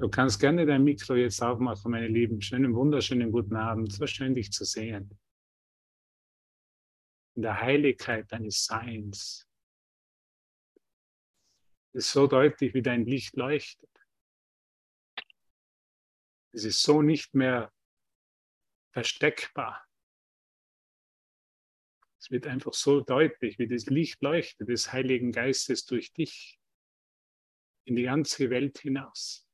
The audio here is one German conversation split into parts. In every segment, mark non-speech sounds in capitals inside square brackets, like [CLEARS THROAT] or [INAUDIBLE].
Du kannst gerne dein Mikro jetzt aufmachen, meine Lieben. Schönen, wunderschönen guten Abend. So schön, dich zu sehen. In der Heiligkeit deines Seins. Es ist so deutlich, wie dein Licht leuchtet. Es ist so nicht mehr versteckbar. Es wird einfach so deutlich, wie das Licht leuchtet des Heiligen Geistes durch dich in die ganze Welt hinaus.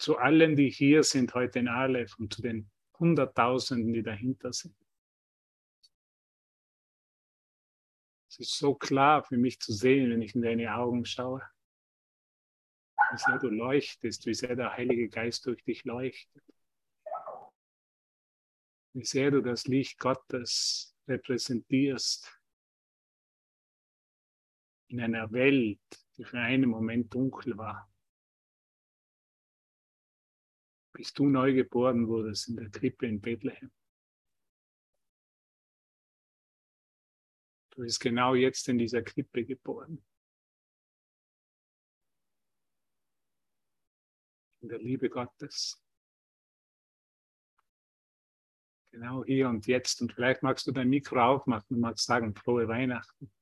Zu allen, die hier sind heute in Aleph und zu den Hunderttausenden, die dahinter sind. Es ist so klar für mich zu sehen, wenn ich in deine Augen schaue, wie sehr du leuchtest, wie sehr der Heilige Geist durch dich leuchtet wie sehr du das Licht Gottes repräsentierst in einer Welt, die für einen Moment dunkel war. Bis du neu geboren wurdest in der Krippe in Bethlehem. Du bist genau jetzt in dieser Krippe geboren. In der Liebe Gottes. Genau hier und jetzt. Und vielleicht magst du dein Mikro aufmachen und magst sagen, frohe Weihnachten.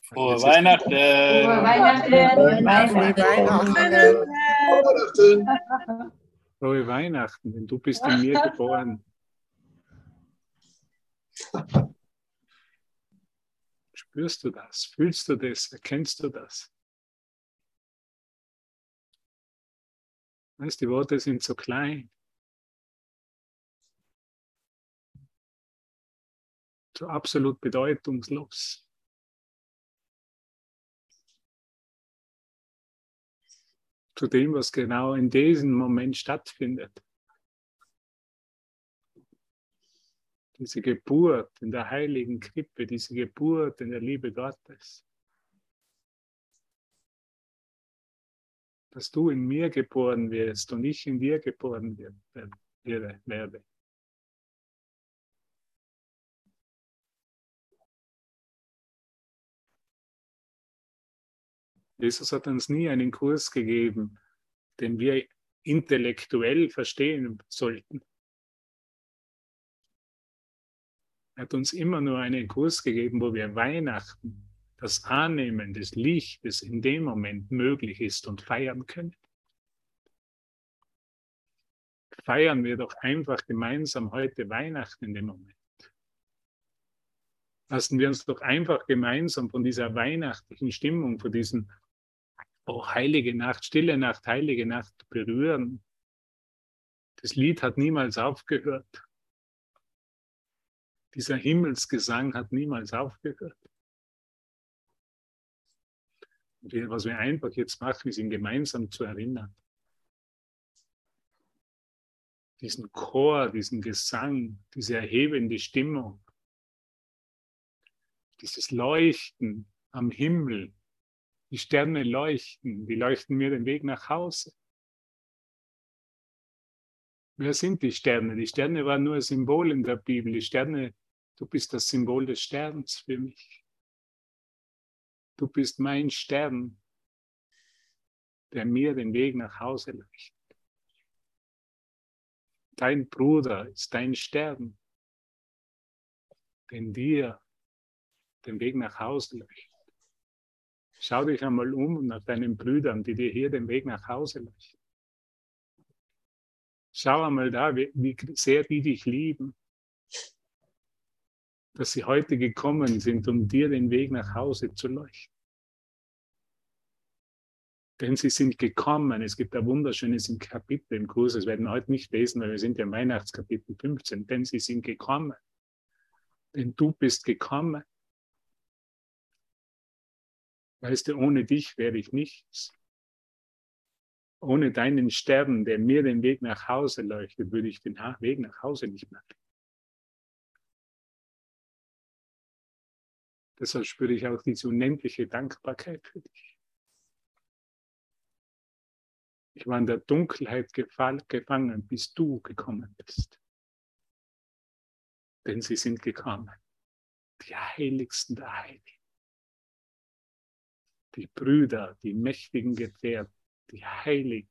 Frohe Weihnachten. Frohe Weihnachten. Frohe Weihnachten, denn du bist in mir geboren. Spürst du das? Fühlst du das? Erkennst du das? Weißt, die Worte sind so klein. so absolut bedeutungslos. Zu dem, was genau in diesem Moment stattfindet. Diese Geburt in der heiligen Krippe, diese Geburt in der Liebe Gottes. Dass du in mir geboren wirst und ich in dir geboren werde. Jesus hat uns nie einen Kurs gegeben, den wir intellektuell verstehen sollten. Er hat uns immer nur einen Kurs gegeben, wo wir Weihnachten, das Annehmen des Lichtes in dem Moment möglich ist und feiern können. Feiern wir doch einfach gemeinsam heute Weihnachten in dem Moment. Lassen wir uns doch einfach gemeinsam von dieser weihnachtlichen Stimmung, von diesem oh, heilige Nacht, stille Nacht, heilige Nacht berühren. Das Lied hat niemals aufgehört. Dieser Himmelsgesang hat niemals aufgehört. Und was wir einfach jetzt machen, ist ihn gemeinsam zu erinnern. Diesen Chor, diesen Gesang, diese erhebende Stimmung, dieses Leuchten am Himmel, die Sterne leuchten, die leuchten mir den Weg nach Hause. Wer sind die Sterne? Die Sterne waren nur ein Symbol in der Bibel. Die Sterne, du bist das Symbol des Sterns für mich. Du bist mein Stern, der mir den Weg nach Hause leuchtet. Dein Bruder ist dein Stern, den dir den Weg nach Hause leuchtet. Schau dich einmal um nach deinen Brüdern, die dir hier den Weg nach Hause leuchten. Schau einmal da, wie, wie sehr die dich lieben, dass sie heute gekommen sind, um dir den Weg nach Hause zu leuchten. Denn sie sind gekommen. Es gibt ein wunderschönes Kapitel im Kurs, das werden wir heute nicht lesen, weil wir sind ja im Weihnachtskapitel 15. Denn sie sind gekommen. Denn du bist gekommen. Weißt du, ohne dich wäre ich nichts. Ohne deinen Stern, der mir den Weg nach Hause leuchtet, würde ich den Weg nach Hause nicht mehr. Deshalb spüre ich auch diese unendliche Dankbarkeit für dich. Ich war in der Dunkelheit gefangen, bis du gekommen bist. Denn sie sind gekommen, die Heiligsten der Heiligen die Brüder, die mächtigen Gefährten, die Heiligen,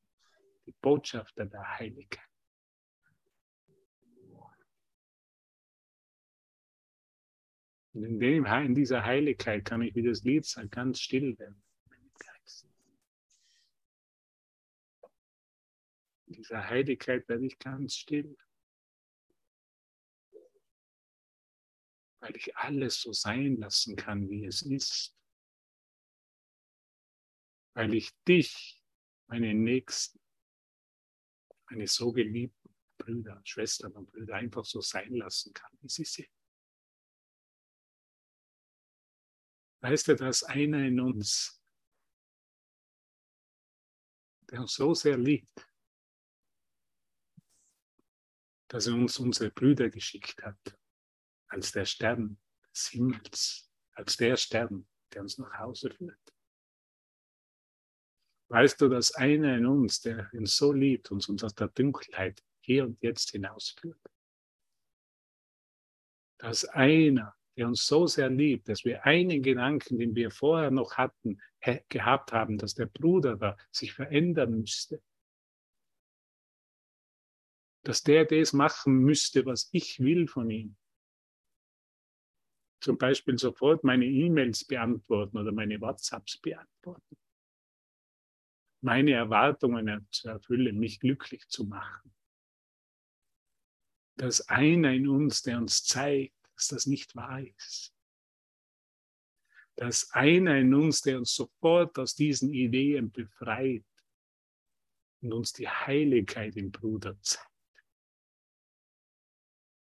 die Botschafter der Heiligkeit. Und in, dem, in dieser Heiligkeit kann ich, wie das Lied sagt, ganz still werden. In dieser Heiligkeit werde ich ganz still. Weil ich alles so sein lassen kann, wie es ist. Weil ich dich, meine Nächsten, meine so geliebten Brüder, Schwestern und Brüder einfach so sein lassen kann, wie sie sind. Weißt du, dass einer in uns, der uns so sehr liebt, dass er uns unsere Brüder geschickt hat, als der Stern des Himmels, als der Stern, der uns nach Hause führt. Weißt du, dass einer in uns, der uns so liebt, uns aus der Dunkelheit hier und jetzt hinausführt? Dass einer, der uns so sehr liebt, dass wir einen Gedanken, den wir vorher noch hatten, gehabt haben, dass der Bruder da sich verändern müsste, dass der das machen müsste, was ich will von ihm. Zum Beispiel sofort meine E-Mails beantworten oder meine WhatsApps beantworten. Meine Erwartungen zu erfüllen, mich glücklich zu machen. Dass einer in uns, der uns zeigt, dass das nicht wahr ist. Dass einer in uns, der uns sofort aus diesen Ideen befreit und uns die Heiligkeit im Bruder zeigt.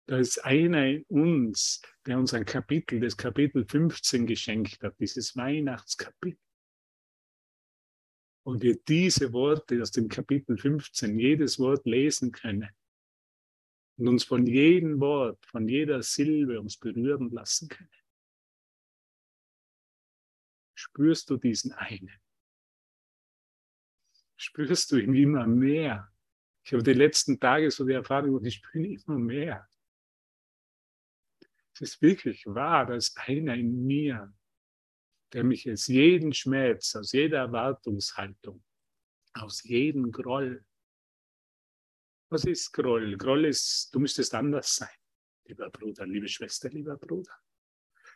Da einer in uns, der uns ein Kapitel, das Kapitel 15 geschenkt hat, dieses Weihnachtskapitel. Und wir diese Worte aus dem Kapitel 15, jedes Wort lesen können und uns von jedem Wort, von jeder Silbe uns berühren lassen können. Spürst du diesen einen? Spürst du ihn immer mehr? Ich habe die letzten Tage so die Erfahrung, ich spüre ihn immer mehr. Es ist wirklich wahr, dass einer in mir, der mich aus jedem Schmerz, aus jeder Erwartungshaltung, aus jedem Groll, was ist Groll? Groll ist, du müsstest anders sein, lieber Bruder, liebe Schwester, lieber Bruder,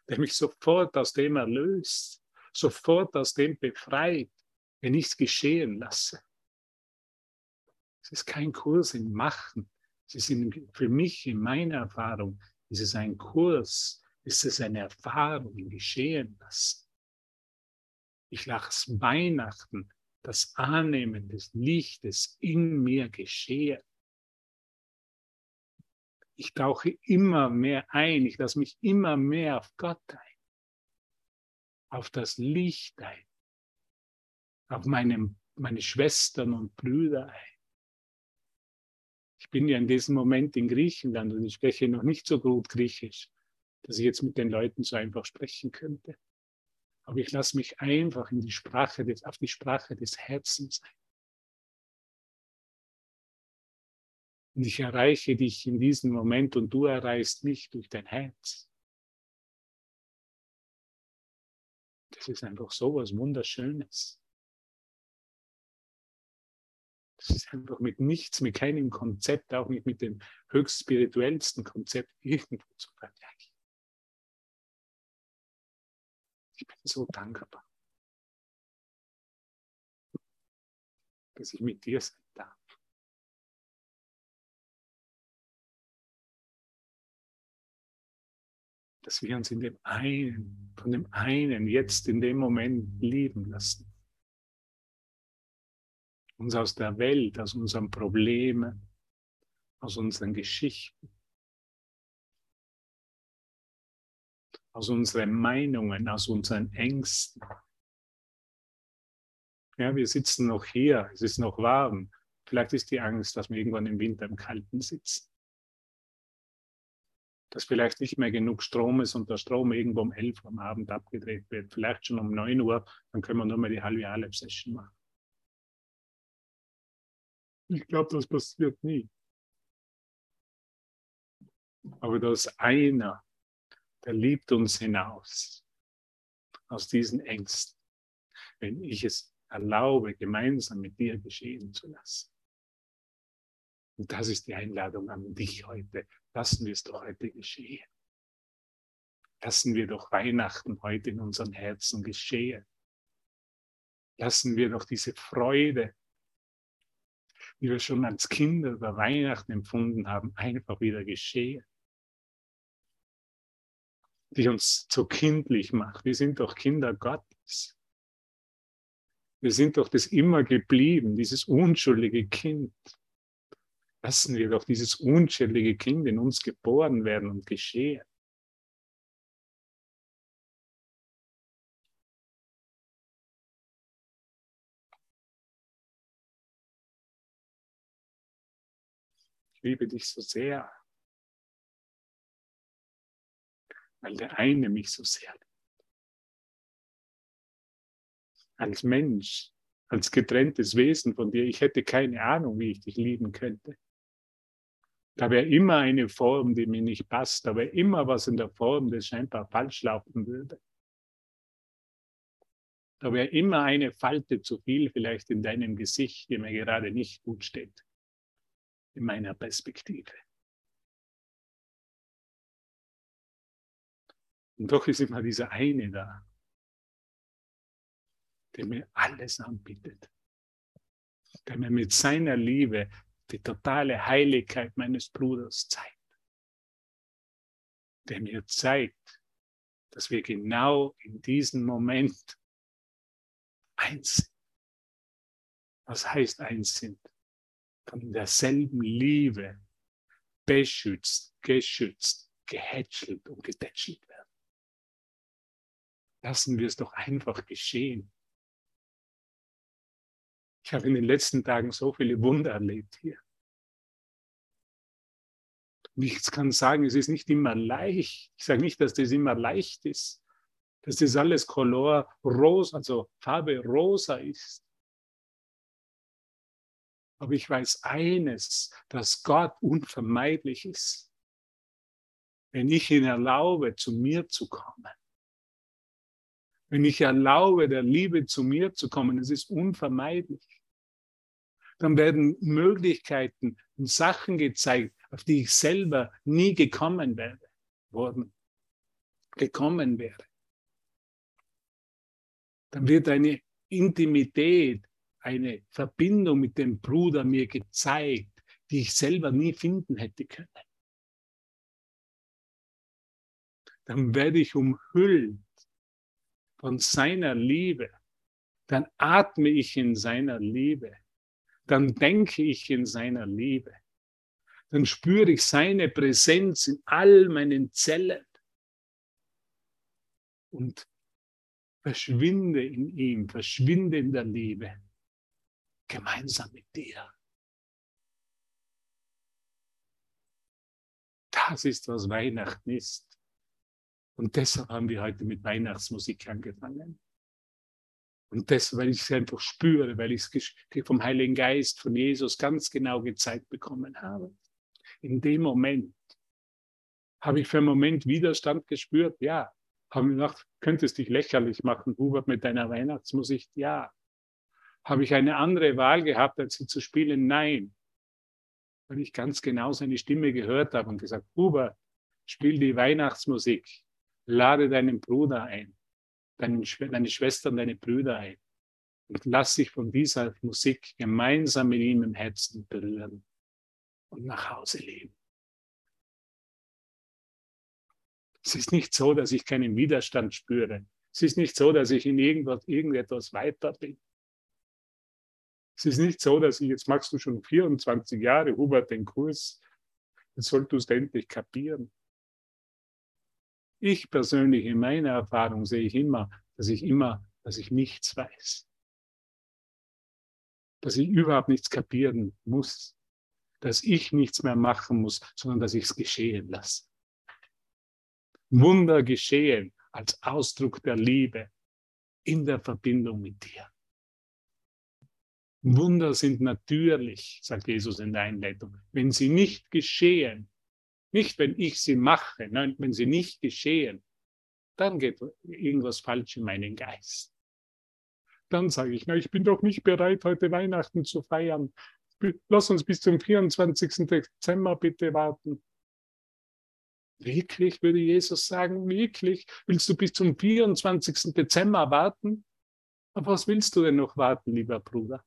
der mich sofort aus dem erlöst, sofort aus dem befreit, wenn ich es geschehen lasse. Es ist kein Kurs im Machen. Es ist in, für mich, in meiner Erfahrung, ist es ein Kurs? Ist es eine Erfahrung im Geschehen lassen? Ich lasse Weihnachten das Annehmen des Lichtes in mir geschehen. Ich tauche immer mehr ein, ich lasse mich immer mehr auf Gott ein, auf das Licht ein, auf meine, meine Schwestern und Brüder ein. Ich bin ja in diesem Moment in Griechenland und ich spreche noch nicht so gut Griechisch, dass ich jetzt mit den Leuten so einfach sprechen könnte. Aber ich lasse mich einfach in die Sprache des, auf die Sprache des Herzens ein. Und ich erreiche dich in diesem Moment und du erreichst mich durch dein Herz. Das ist einfach so was Wunderschönes. Das ist einfach mit nichts, mit keinem Konzept, auch nicht mit dem höchst spirituellsten Konzept irgendwo zu vergleichen. Ich bin so dankbar, dass ich mit dir sein darf. Dass wir uns in dem einen, von dem einen jetzt in dem Moment lieben lassen. Uns aus der Welt, aus unseren Problemen, aus unseren Geschichten, aus unseren Meinungen, aus unseren Ängsten. Ja, wir sitzen noch hier, es ist noch warm. Vielleicht ist die Angst, dass wir irgendwann im Winter im Kalten sitzen. Dass vielleicht nicht mehr genug Strom ist und der Strom irgendwo um 11 Uhr am Abend abgedreht wird. Vielleicht schon um 9 Uhr, dann können wir nur mal die halbe Alep-Session machen. Ich glaube, das passiert nie. Aber da ist einer, der liebt uns hinaus aus diesen Ängsten. wenn ich es erlaube, gemeinsam mit dir geschehen zu lassen. Und das ist die Einladung an dich heute. Lassen wir es doch heute geschehen. Lassen wir doch Weihnachten heute in unseren Herzen geschehen. Lassen wir doch diese Freude, die wir schon als Kinder über Weihnachten empfunden haben, einfach wieder geschehen. Die uns so kindlich macht. Wir sind doch Kinder Gottes. Wir sind doch das immer geblieben, dieses unschuldige Kind. Lassen wir doch dieses unschuldige Kind in uns geboren werden und geschehen. Ich liebe dich so sehr, weil der eine mich so sehr liebt. Als Mensch, als getrenntes Wesen von dir, ich hätte keine Ahnung, wie ich dich lieben könnte. Da wäre immer eine Form, die mir nicht passt. Da wäre immer was in der Form, das scheinbar falsch laufen würde. Da wäre immer eine Falte zu viel vielleicht in deinem Gesicht, die mir gerade nicht gut steht. In meiner Perspektive. Und doch ist immer dieser eine da, der mir alles anbietet, der mir mit seiner Liebe die totale Heiligkeit meines Bruders zeigt, der mir zeigt, dass wir genau in diesem Moment eins sind. Was heißt eins sind? Von derselben Liebe beschützt, geschützt, gehätschelt und getätschelt werden. Lassen wir es doch einfach geschehen. Ich habe in den letzten Tagen so viele Wunder erlebt hier. Ich kann sagen, es ist nicht immer leicht. Ich sage nicht, dass das immer leicht ist, dass das alles Color rosa, also Farbe rosa ist. Aber ich weiß eines, dass Gott unvermeidlich ist. Wenn ich ihn erlaube, zu mir zu kommen. Wenn ich erlaube, der Liebe zu mir zu kommen, es ist unvermeidlich dann werden Möglichkeiten und Sachen gezeigt, auf die ich selber nie gekommen werde, worden, gekommen wäre. Dann wird eine Intimität, eine Verbindung mit dem Bruder mir gezeigt, die ich selber nie finden hätte können. Dann werde ich umhüllt von seiner Liebe. Dann atme ich in seiner Liebe dann denke ich in seiner Liebe. Dann spüre ich seine Präsenz in all meinen Zellen und verschwinde in ihm, verschwinde in der Liebe, gemeinsam mit dir. Das ist, was Weihnachten ist. Und deshalb haben wir heute mit Weihnachtsmusik angefangen. Und das, weil ich es einfach spüre, weil ich es vom Heiligen Geist, von Jesus ganz genau gezeigt bekommen habe. In dem Moment habe ich für einen Moment Widerstand gespürt. Ja. Habe mir gedacht, könntest dich lächerlich machen, Hubert, mit deiner Weihnachtsmusik? Ja. Habe ich eine andere Wahl gehabt, als sie zu spielen? Nein. Weil ich ganz genau seine Stimme gehört habe und gesagt, Hubert, spiel die Weihnachtsmusik. Lade deinen Bruder ein deine, deine Schwestern, deine Brüder ein und lass dich von dieser Musik gemeinsam mit ihm im Herzen berühren und nach Hause leben. Es ist nicht so, dass ich keinen Widerstand spüre. Es ist nicht so, dass ich in irgendwas, irgendetwas weiter bin. Es ist nicht so, dass ich, jetzt machst du schon 24 Jahre, Hubert, den Kurs, jetzt solltest du es endlich kapieren. Ich persönlich in meiner Erfahrung sehe ich immer, dass ich immer, dass ich nichts weiß. Dass ich überhaupt nichts kapieren muss. Dass ich nichts mehr machen muss, sondern dass ich es geschehen lasse. Wunder geschehen als Ausdruck der Liebe in der Verbindung mit dir. Wunder sind natürlich, sagt Jesus in der Einleitung. Wenn sie nicht geschehen, nicht, wenn ich sie mache, nein, wenn sie nicht geschehen, dann geht irgendwas falsch in meinen Geist. Dann sage ich, na, ich bin doch nicht bereit, heute Weihnachten zu feiern. Lass uns bis zum 24. Dezember bitte warten. Wirklich, würde Jesus sagen, wirklich? Willst du bis zum 24. Dezember warten? Aber was willst du denn noch warten, lieber Bruder?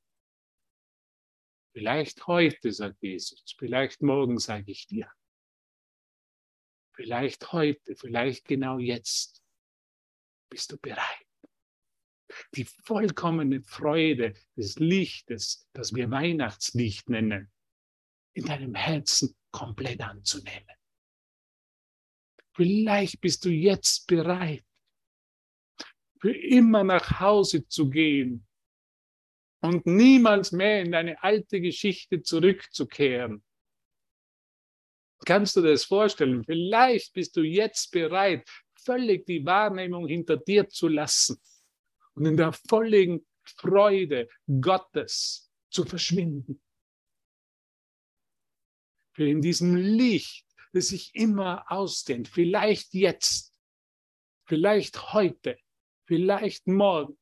Vielleicht heute, sagt Jesus, vielleicht morgen, sage ich dir. Vielleicht heute, vielleicht genau jetzt bist du bereit. Die vollkommene Freude des Lichtes, das wir Weihnachtslicht nennen, in deinem Herzen komplett anzunehmen. Vielleicht bist du jetzt bereit, für immer nach Hause zu gehen und niemals mehr in deine alte Geschichte zurückzukehren. Kannst du dir das vorstellen? Vielleicht bist du jetzt bereit, völlig die Wahrnehmung hinter dir zu lassen und in der völligen Freude Gottes zu verschwinden. Für in diesem Licht das sich immer ausdehnt. Vielleicht jetzt, vielleicht heute, vielleicht morgen.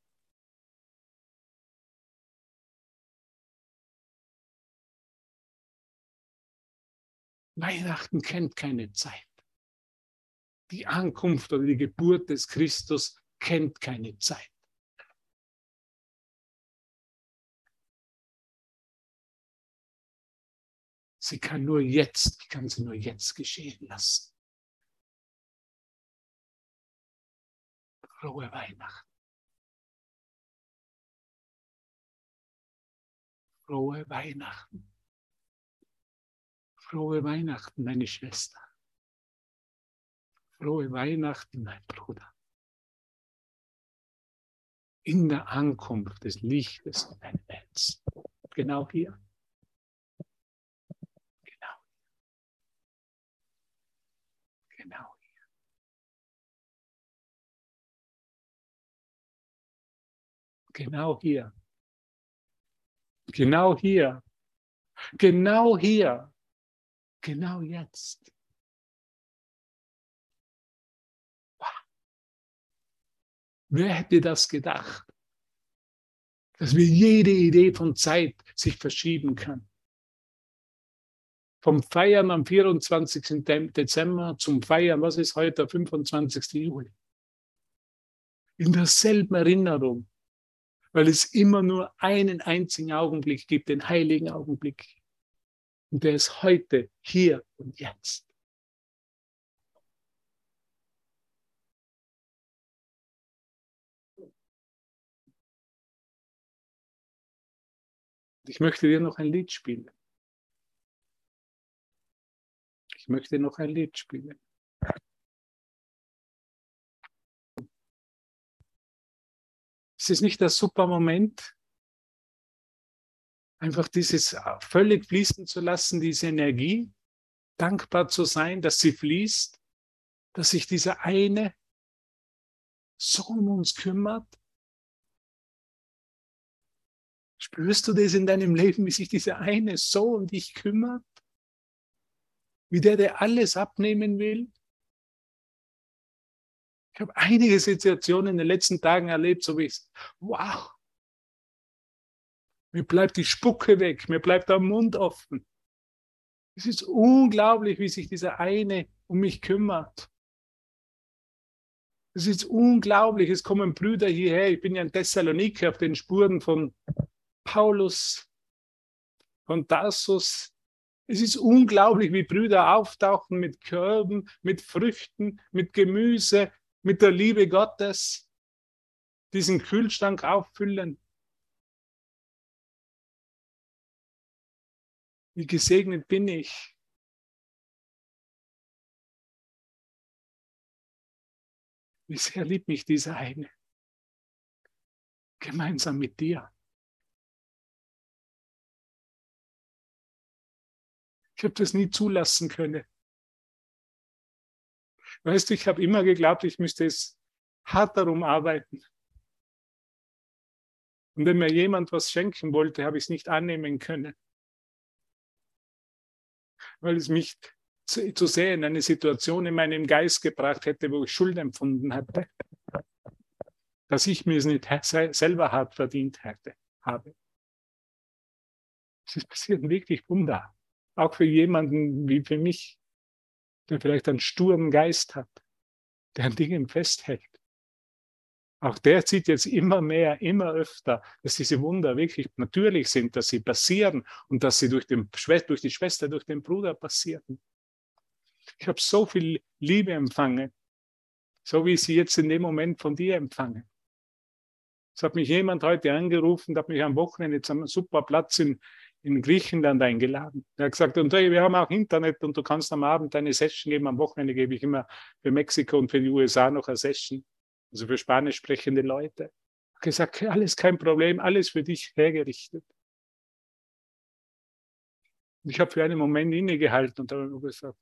Weihnachten kennt keine Zeit. Die Ankunft oder die Geburt des Christus kennt keine Zeit. Sie kann nur jetzt, ich kann sie nur jetzt geschehen lassen. Frohe Weihnachten. Frohe Weihnachten. Frohe Weihnachten, meine Schwester. Frohe Weihnachten, mein Bruder. In der Ankunft des Lichtes in deinem Herzen. Genau hier. Genau hier. Genau hier. Genau hier. Genau jetzt. Wer hätte das gedacht? Dass wir jede Idee von Zeit sich verschieben kann. Vom Feiern am 24. Dezember zum Feiern, was ist heute, der 25. Juli? In derselben Erinnerung weil es immer nur einen einzigen Augenblick gibt, den heiligen Augenblick. Und der ist heute, hier und jetzt. Ich möchte dir noch ein Lied spielen. Ich möchte noch ein Lied spielen. Ist es nicht der super Moment, einfach dieses völlig fließen zu lassen, diese Energie, dankbar zu sein, dass sie fließt, dass sich dieser eine so um uns kümmert? Spürst du das in deinem Leben, wie sich dieser eine so um dich kümmert? Wie der, der alles abnehmen will? Ich habe einige Situationen in den letzten Tagen erlebt, so wie ich, wow, mir bleibt die Spucke weg, mir bleibt der Mund offen. Es ist unglaublich, wie sich dieser eine um mich kümmert. Es ist unglaublich, es kommen Brüder hierher. Ich bin ja in Thessaloniki auf den Spuren von Paulus, von Tarsus. Es ist unglaublich, wie Brüder auftauchen mit Körben, mit Früchten, mit Gemüse, mit der Liebe Gottes diesen Kühlschrank auffüllen. Wie gesegnet bin ich. Wie sehr liebt mich dieser eine. Gemeinsam mit dir. Ich habe das nie zulassen können. Weißt du, ich habe immer geglaubt, ich müsste es hart darum arbeiten. Und wenn mir jemand was schenken wollte, habe ich es nicht annehmen können. Weil es mich zu, zu sehr in eine Situation in meinem Geist gebracht hätte, wo ich Schuld empfunden hatte. dass ich mir es nicht selber hart verdient hätte, habe. Es passiert wirklich Wunder. Auch für jemanden wie für mich, der vielleicht einen sturen Geist hat, der an Dingen festhält. Auch der sieht jetzt immer mehr, immer öfter, dass diese Wunder wirklich natürlich sind, dass sie passieren und dass sie durch, den, durch die Schwester, durch den Bruder passieren. Ich habe so viel Liebe empfangen, so wie ich sie jetzt in dem Moment von dir empfange. Es hat mich jemand heute angerufen, hat mich am Wochenende zu einem super Platz in, in Griechenland eingeladen. Er hat gesagt, und wir haben auch Internet und du kannst am Abend eine Session geben. Am Wochenende gebe ich immer für Mexiko und für die USA noch eine Session, also für spanisch sprechende Leute. Gesagt, alles kein Problem, alles für dich hergerichtet. Und ich habe für einen Moment innegehalten und habe gesagt,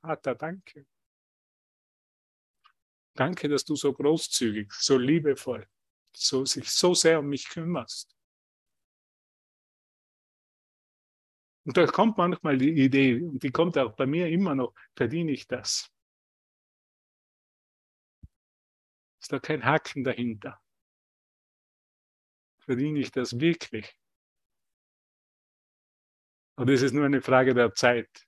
Vater, danke. Danke, dass du so großzügig, so liebevoll, so, sich so sehr um mich kümmerst. Und da kommt manchmal die Idee, und die kommt auch bei mir immer noch, verdiene ich das? Da kein Haken dahinter? Verdiene ich das wirklich? Und es ist nur eine Frage der Zeit,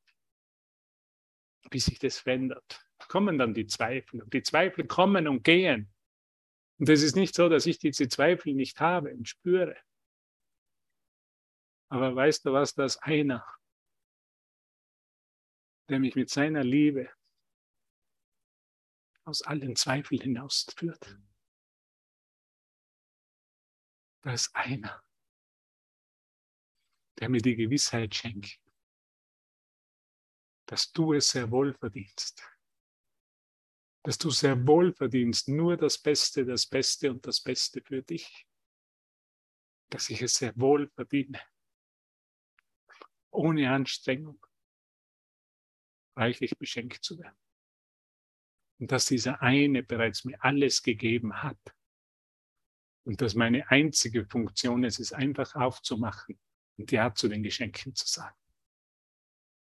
bis sich das verändert kommen dann die Zweifel. Und die Zweifel kommen und gehen. Und es ist nicht so, dass ich diese Zweifel nicht habe und spüre. Aber weißt du was, das einer, der mich mit seiner Liebe aus allen Zweifeln hinausführt. Da ist einer, der mir die Gewissheit schenkt, dass du es sehr wohl verdienst dass du sehr wohl verdienst, nur das Beste, das Beste und das Beste für dich. Dass ich es sehr wohl verdiene, ohne Anstrengung reichlich beschenkt zu werden. Und dass dieser eine bereits mir alles gegeben hat. Und dass meine einzige Funktion ist, es einfach aufzumachen und Ja zu den Geschenken zu sagen.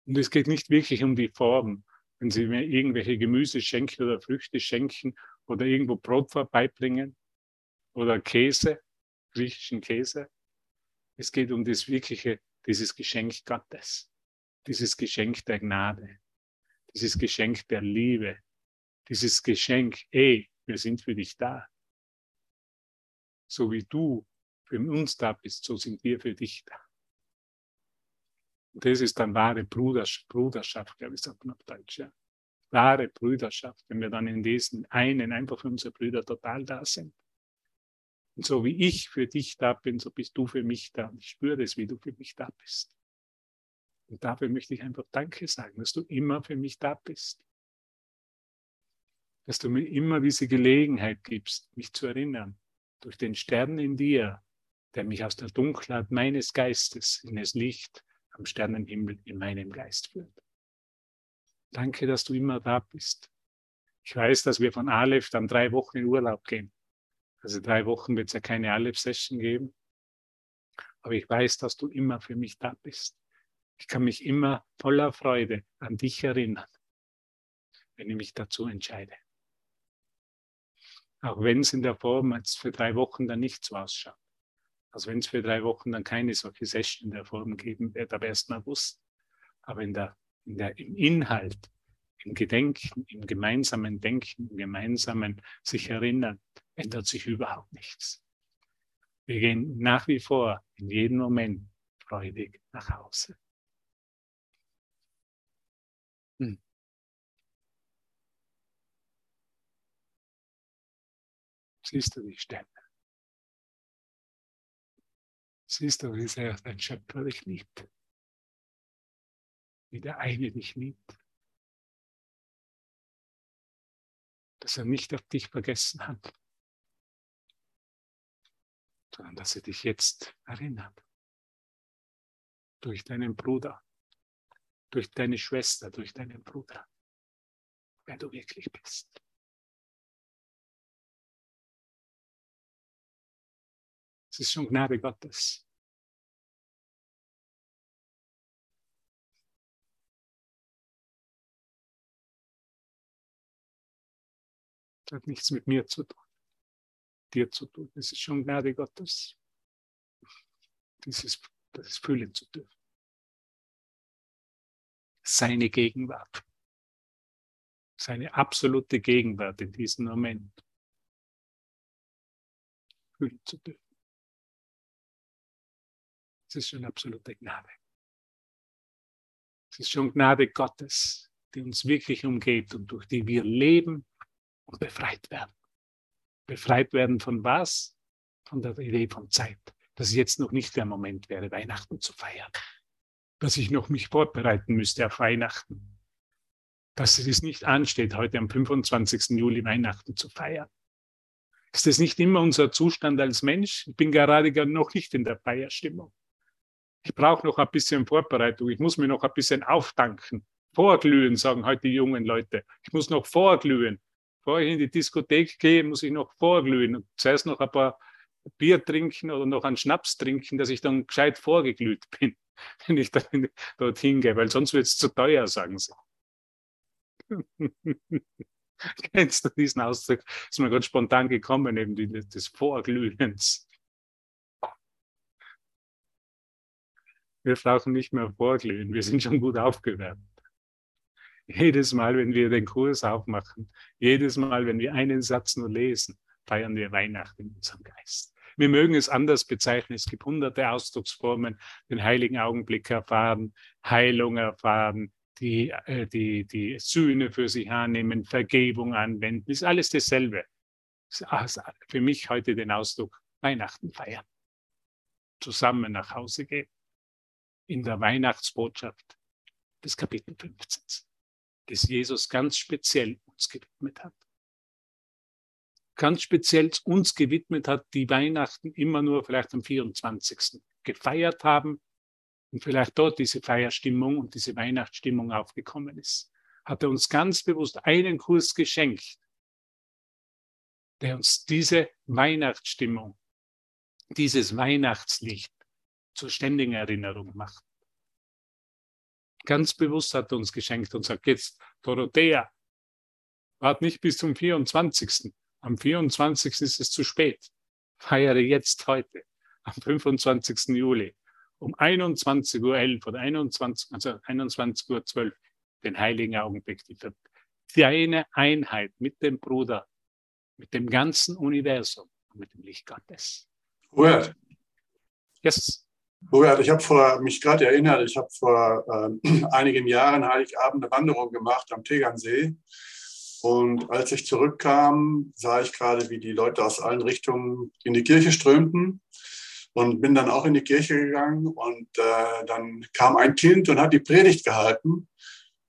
Und es geht nicht wirklich um die Form, wenn Sie mir irgendwelche Gemüse schenken oder Früchte schenken oder irgendwo Brot vorbeibringen oder Käse, griechischen Käse. Es geht um das wirkliche, dieses Geschenk Gottes, dieses Geschenk der Gnade, dieses Geschenk der Liebe, dieses Geschenk, ey, wir sind für dich da. So wie du für uns da bist, so sind wir für dich da. Und das ist dann wahre Bruderschaft, Bruderschaft glaube ich, sagt man auf Deutsch. Ja. Wahre Brüderschaft, wenn wir dann in diesen einen einfach für unsere Brüder total da sind. Und so wie ich für dich da bin, so bist du für mich da. Und ich spüre es, wie du für mich da bist. Und dafür möchte ich einfach Danke sagen, dass du immer für mich da bist. Dass du mir immer diese Gelegenheit gibst, mich zu erinnern, durch den Stern in dir, der mich aus der Dunkelheit meines Geistes in das Licht am Sternenhimmel in meinem Geist führt. Danke, dass du immer da bist. Ich weiß, dass wir von Aleph dann drei Wochen in Urlaub gehen. Also drei Wochen wird es ja keine Aleph-Session geben. Aber ich weiß, dass du immer für mich da bist. Ich kann mich immer voller Freude an dich erinnern, wenn ich mich dazu entscheide. Auch wenn es in der Form jetzt für drei Wochen dann nicht so ausschaut. Also wenn es für drei Wochen dann keine solche Session in der Form geben wird, ab 1. August. Aber in der, in der, im Inhalt, im Gedenken, im gemeinsamen Denken, im gemeinsamen sich erinnern, ändert sich überhaupt nichts. Wir gehen nach wie vor in jedem Moment freudig nach Hause. Hm. Siehst du die Sterne? Siehst du, wie sehr dein Schöpfer dich liebt? Wie der eine dich liebt? Dass er nicht auf dich vergessen hat, sondern dass er dich jetzt erinnert. Durch deinen Bruder, durch deine Schwester, durch deinen Bruder, wer du wirklich bist. Es ist schon Gnade Gottes. Das hat nichts mit mir zu tun. dir zu tun. Das ist schon Gnade Gottes, dieses, das fühlen zu dürfen. Seine Gegenwart, seine absolute Gegenwart in diesem Moment fühlen zu dürfen. Das ist schon absolute Gnade. Es ist schon Gnade Gottes, die uns wirklich umgeht und durch die wir leben und befreit werden. Befreit werden von was? Von der Idee von Zeit. Dass jetzt noch nicht der Moment wäre, Weihnachten zu feiern. Dass ich noch mich vorbereiten müsste auf Weihnachten. Dass es nicht ansteht, heute am 25. Juli Weihnachten zu feiern. Ist das nicht immer unser Zustand als Mensch? Ich bin gerade noch nicht in der Feierstimmung. Ich brauche noch ein bisschen Vorbereitung. Ich muss mir noch ein bisschen auftanken. Vorglühen, sagen heute die jungen Leute. Ich muss noch vorglühen. Bevor ich in die Diskothek gehe, muss ich noch vorglühen und zuerst noch ein paar Bier trinken oder noch einen Schnaps trinken, dass ich dann gescheit vorgeglüht bin, [LAUGHS] wenn ich dann dorthin gehe, weil sonst wird es zu teuer, sagen sie. [LAUGHS] Kennst du diesen Ausdruck? Ist mir gerade spontan gekommen, eben des Vorglühens. Wir brauchen nicht mehr vorglühen, wir sind schon gut aufgewärmt. Jedes Mal, wenn wir den Kurs aufmachen, jedes Mal, wenn wir einen Satz nur lesen, feiern wir Weihnachten in unserem Geist. Wir mögen es anders bezeichnen. Es gibt hunderte Ausdrucksformen, den heiligen Augenblick erfahren, Heilung erfahren, die, äh, die, die Sühne für sich annehmen, Vergebung anwenden. Ist alles dasselbe. Für mich heute den Ausdruck Weihnachten feiern. Zusammen nach Hause gehen. In der Weihnachtsbotschaft des Kapitel 15 das Jesus ganz speziell uns gewidmet hat. Ganz speziell uns gewidmet hat, die Weihnachten immer nur vielleicht am 24. gefeiert haben und vielleicht dort diese Feierstimmung und diese Weihnachtsstimmung aufgekommen ist. Hat er uns ganz bewusst einen Kurs geschenkt, der uns diese Weihnachtsstimmung, dieses Weihnachtslicht zur ständigen Erinnerung macht ganz bewusst hat er uns geschenkt und sagt jetzt, Dorothea, wart nicht bis zum 24. Am 24. ist es zu spät. Feiere jetzt heute, am 25. Juli, um 21.11 Uhr oder 21, also 21.12 Uhr, den heiligen Augenblick, die deine Einheit mit dem Bruder, mit dem ganzen Universum und mit dem Licht Gottes. Robert. Yes. Robert, ich habe vor mich gerade erinnert, ich habe vor äh, [CLEARS THROAT] einigen Jahren Heiligabend eine Wanderung gemacht am Tegernsee. Und als ich zurückkam, sah ich gerade, wie die Leute aus allen Richtungen in die Kirche strömten und bin dann auch in die Kirche gegangen. Und äh, dann kam ein Kind und hat die Predigt gehalten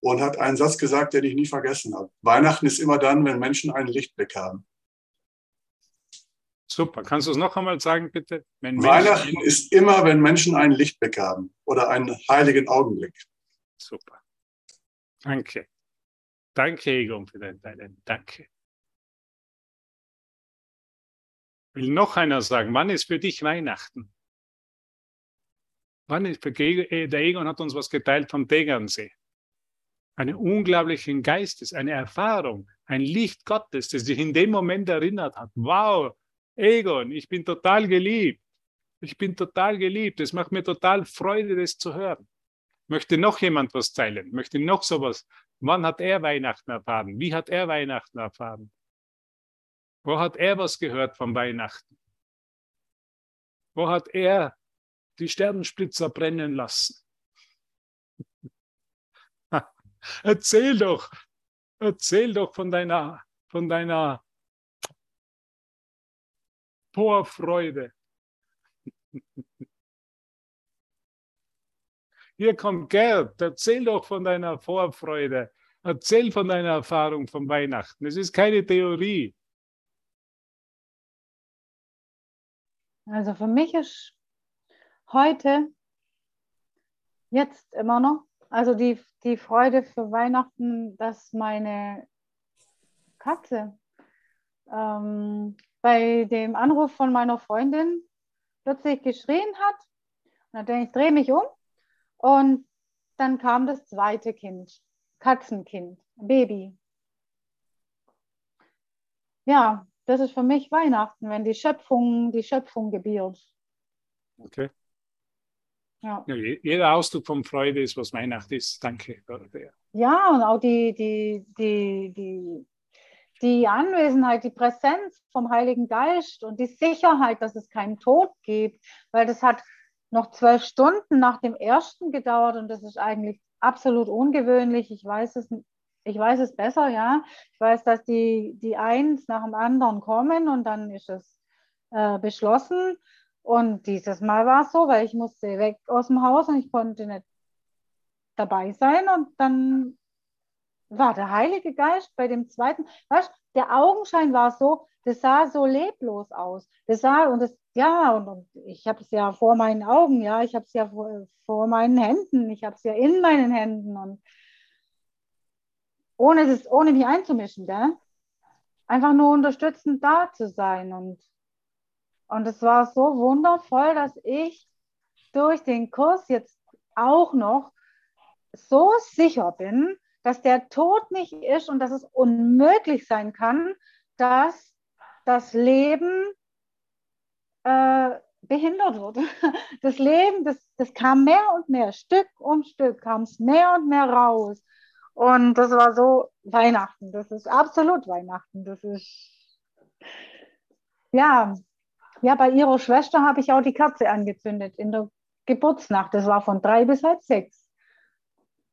und hat einen Satz gesagt, den ich nie vergessen habe. Weihnachten ist immer dann, wenn Menschen einen Lichtblick haben. Super. Kannst du es noch einmal sagen, bitte? Wenn Weihnachten Menschen... ist immer, wenn Menschen einen Lichtblick haben oder einen heiligen Augenblick. Super. Danke. Danke, Egon, für dein Teilen. Danke. Will noch einer sagen, wann ist für dich Weihnachten? Wann ist für äh, der Egon hat uns was geteilt vom Tegernsee. Einen unglaublichen Geistes, eine Erfahrung, ein Licht Gottes, das dich in dem Moment erinnert hat. Wow, Egon, ich bin total geliebt. Ich bin total geliebt. Es macht mir total Freude, das zu hören. Möchte noch jemand was teilen? Möchte noch sowas? Wann hat er Weihnachten erfahren? Wie hat er Weihnachten erfahren? Wo hat er was gehört von Weihnachten? Wo hat er die Sternensplitzer brennen lassen? [LAUGHS] erzähl doch, erzähl doch von deiner, von deiner Vorfreude. Hier kommt Gerd, erzähl doch von deiner Vorfreude. Erzähl von deiner Erfahrung von Weihnachten. Es ist keine Theorie. Also für mich ist heute, jetzt immer noch, also die, die Freude für Weihnachten, dass meine Katze ähm, bei dem Anruf von meiner Freundin plötzlich geschrien hat. Und dann denke ich, drehe mich um und dann kam das zweite Kind, Katzenkind, Baby. Ja, das ist für mich Weihnachten, wenn die Schöpfung, die Schöpfung gebiert. Okay. Ja. Ja, je- jeder Ausdruck von Freude ist, was Weihnachten ist. Danke. Ja, und auch die, die, die, die, die Anwesenheit, die Präsenz vom Heiligen Geist und die Sicherheit, dass es keinen Tod gibt, weil das hat noch zwölf Stunden nach dem ersten gedauert und das ist eigentlich absolut ungewöhnlich. Ich weiß es, ich weiß es besser, ja. Ich weiß, dass die, die eins nach dem anderen kommen und dann ist es äh, beschlossen. Und dieses Mal war es so, weil ich musste weg aus dem Haus und ich konnte nicht dabei sein und dann war der Heilige Geist bei dem zweiten, weißt der Augenschein war so, das sah so leblos aus. Das sah und das, ja, und, und ich habe es ja vor meinen Augen, ja, ich habe es ja vor, vor meinen Händen, ich habe es ja in meinen Händen und ohne, das, ohne mich einzumischen, gell? Einfach nur unterstützend da zu sein und und es war so wundervoll, dass ich durch den Kurs jetzt auch noch so sicher bin, dass der Tod nicht ist und dass es unmöglich sein kann, dass das Leben äh, behindert wird. [LAUGHS] Das Leben, das, das kam mehr und mehr, Stück um Stück kam es mehr und mehr raus. Und das war so Weihnachten. Das ist absolut Weihnachten. Das ist, ja, ja, bei ihrer Schwester habe ich auch die Kerze angezündet in der Geburtsnacht. Das war von drei bis halb sechs.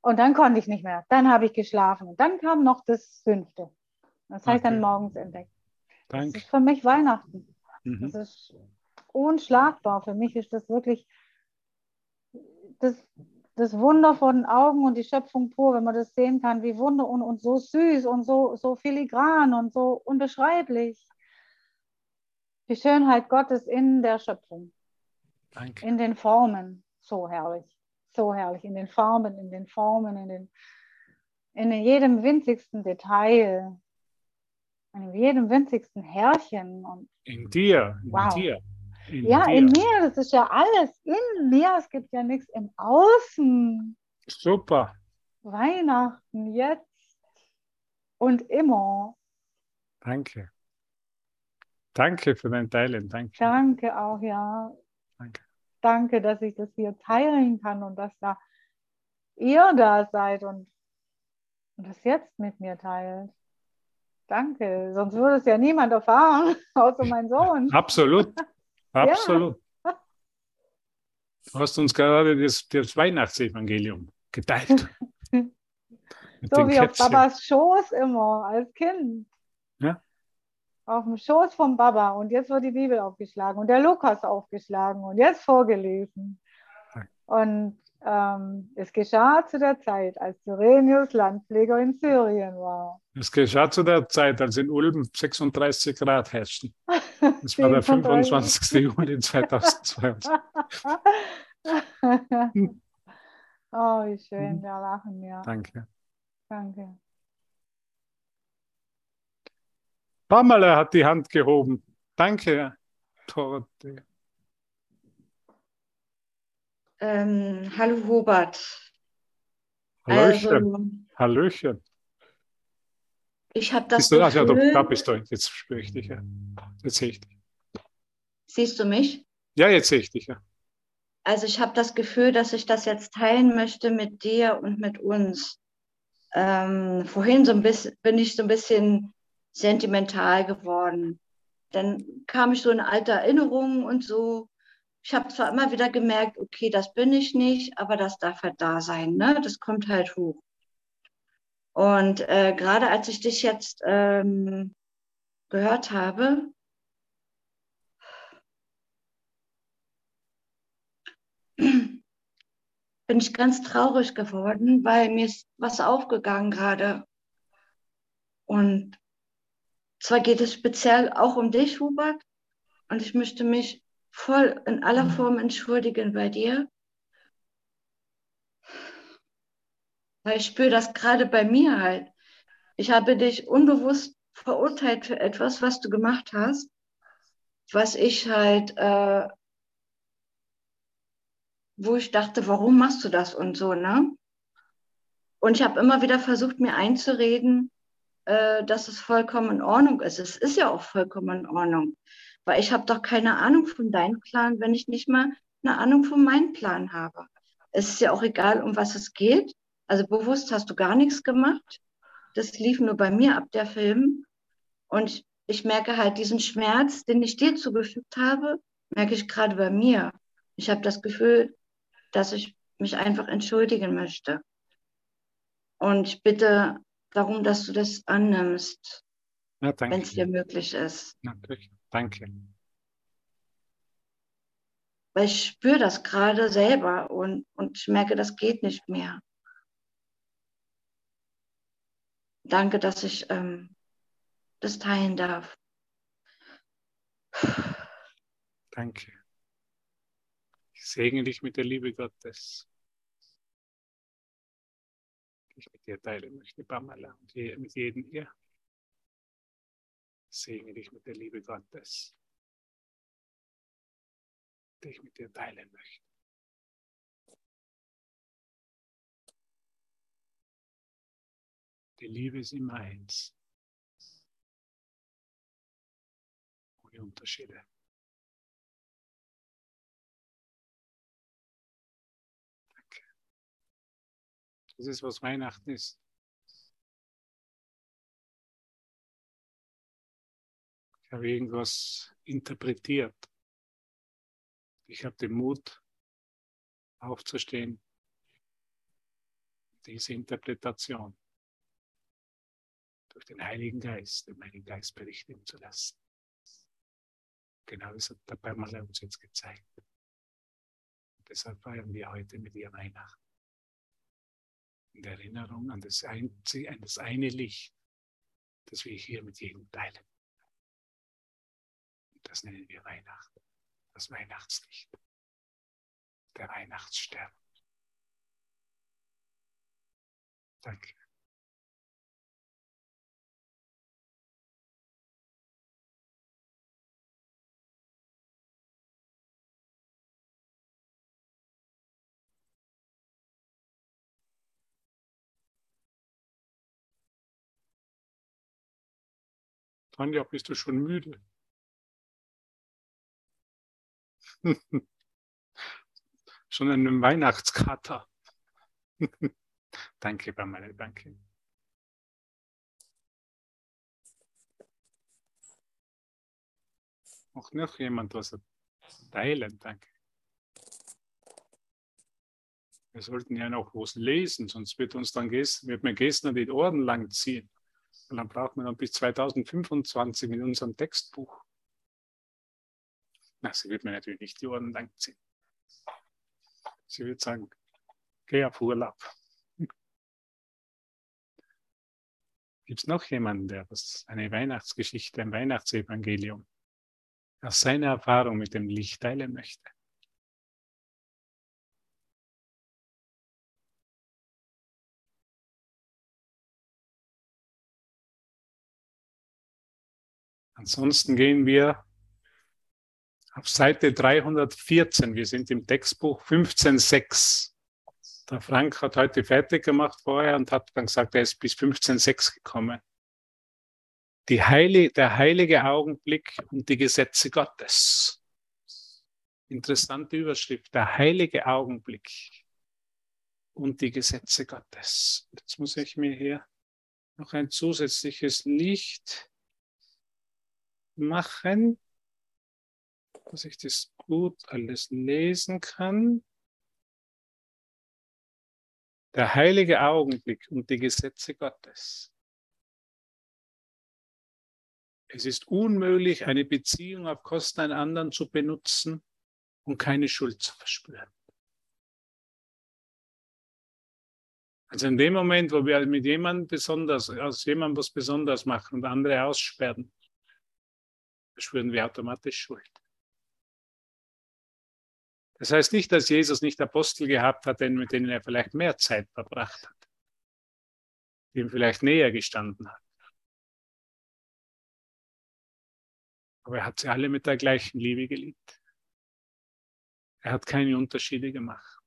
Und dann konnte ich nicht mehr. Dann habe ich geschlafen. Und dann kam noch das fünfte. Das habe ich dann Okay. morgens entdeckt. Das Danke. ist für mich Weihnachten. Mhm. Das ist unschlagbar. Für mich ist das wirklich das, das Wunder vor den Augen und die Schöpfung pur, wenn man das sehen kann, wie Wunder und, und so süß und so, so filigran und so unbeschreiblich. Die Schönheit Gottes in der Schöpfung, Danke. in den Formen. So herrlich, so herrlich. In den Farben, in den Formen, in, den, in jedem winzigsten Detail, in jedem winzigsten Härchen. Und In dir, in Wow. dir. In ja, dir. in mir, das ist ja alles in mir. Es gibt ja nichts im Außen. Super. Weihnachten, jetzt und immer. Danke. Danke für dein Teilen. Danke. Danke auch, ja. Danke. Danke, dass ich das hier teilen kann und dass da ihr da seid und, und das jetzt mit mir teilt. Danke, sonst würde es ja niemand erfahren, [LAUGHS] außer mein Sohn. Absolut. [LAUGHS] Absolut. Du hast uns gerade das, das Weihnachtsevangelium geteilt. [LAUGHS] So wie auf Kätzchen. Babas Schoß immer als Kind. Ja. Auf dem Schoß vom Baba. Und jetzt wird die Bibel aufgeschlagen und der Lukas aufgeschlagen und jetzt vorgelesen. Und ähm, es geschah zu der Zeit, als Cyrenius Landpfleger in Syrien war. Es geschah zu der Zeit, als in Ulm 36 Grad herrschten. Das war der 37. 25. Juli 2022. [LAUGHS] oh, wie schön, Mhm. da lachen wir. Danke. Danke. Pamela hat die Hand gehoben. Danke, Dorothee. Ähm, hallo Hubert. Hallöchen. Also, Hallöchen. ich habe das Bist du, ach ja, Gefühl, du, da bist du. Jetzt spüre ich dich. Ja. Jetzt sehe ich dich. siehst du mich? Ja, jetzt sehe ich dich. Ja. Also ich habe das Gefühl, dass ich das jetzt teilen möchte mit dir und mit uns. Ähm, vorhin so ein bisschen, bin ich so ein bisschen sentimental geworden. Dann kam ich so in alte Erinnerungen und so. Ich habe zwar immer wieder gemerkt, okay, das bin ich nicht, aber das darf halt da sein. Ne? Das kommt halt hoch. Und äh, gerade als ich dich jetzt ähm, gehört habe, bin ich ganz traurig geworden, weil mir ist was aufgegangen gerade. Und zwar geht es speziell auch um dich, Hubert. Und ich möchte mich voll in aller Form entschuldigen bei dir. Weil ich spüre das gerade bei mir halt. Ich habe dich unbewusst verurteilt für etwas, was du gemacht hast, was ich halt äh, wo ich dachte, warum machst du das und so, ne? Und ich habe immer wieder versucht, mir einzureden, äh, dass es vollkommen in Ordnung ist. Es ist ja auch vollkommen in Ordnung, weil ich habe doch keine Ahnung von deinem Plan, wenn ich nicht mal eine Ahnung von meinem Plan habe. Es ist ja auch egal, um was es geht. Also bewusst hast du gar nichts gemacht. Das lief nur bei mir ab, der Film. Und ich merke halt diesen Schmerz, den ich dir zugefügt habe, merke ich gerade bei mir. Ich habe das Gefühl, dass ich mich einfach entschuldigen möchte. Und ich bitte darum, dass du das annimmst, ja, wenn es dir möglich ist. Natürlich, danke. Weil ich spüre das gerade selber und, und ich merke, das geht nicht mehr. Danke, dass ich ähm, das teilen darf. Danke. Ich segne dich mit der Liebe Gottes. Dir teilen möchte, Pamela, und mit jedem hier. Segne dich mit der Liebe Gottes, die ich mit dir teilen möchte. Die Liebe ist immer eins. Ohne Unterschiede. Das ist, was Weihnachten ist. Ich habe irgendwas interpretiert. Ich habe den Mut, aufzustehen. Diese Interpretation durch den Heiligen Geist, den Heiligen Geist berichten zu lassen. Genau das hat der Pamela uns jetzt gezeigt. Und deshalb feiern wir heute mit ihr Weihnachten. In der Erinnerung an das, Einzige, an das eine Licht, das wir hier mit jedem teilen. Das nennen wir Weihnachten. Das Weihnachtslicht. Der Weihnachtsstern. Danke. Tanja, bist du schon müde? [LAUGHS] schon einem Weihnachtskater. [LAUGHS] danke, Pamela, danke. Auch noch jemand was teilen, danke. Wir sollten ja noch was lesen, sonst wird uns dann wird mir gestern die Ohren lang ziehen. Und dann braucht man dann bis 2025 in unserem Textbuch. Na, sie wird mir natürlich nicht die Ohren lang ziehen. Sie wird sagen, geh auf Urlaub. [LAUGHS] Gibt es noch jemanden, der was, eine Weihnachtsgeschichte, ein Weihnachtsevangelium aus seiner Erfahrung mit dem Licht teilen möchte? Ansonsten gehen wir auf Seite 314. Wir sind im Textbuch 15.6. Der Frank hat heute fertig gemacht vorher und hat dann gesagt, er ist bis 15.6 gekommen. Die Heilige, der heilige Augenblick und die Gesetze Gottes. Interessante Überschrift. Der heilige Augenblick und die Gesetze Gottes. Jetzt muss ich mir hier noch ein zusätzliches Licht machen, dass ich das gut alles lesen kann. Der heilige Augenblick und die Gesetze Gottes. Es ist unmöglich, eine Beziehung auf Kosten einer anderen zu benutzen und keine Schuld zu verspüren. Also in dem Moment, wo wir mit jemandem besonders, aus jemandem was besonders machen und andere aussperren, spüren wir automatisch Schuld. Das heißt nicht, dass Jesus nicht Apostel gehabt hat, mit denen er vielleicht mehr Zeit verbracht hat, die ihm vielleicht näher gestanden hat. Aber er hat sie alle mit der gleichen Liebe geliebt. Er hat keine Unterschiede gemacht.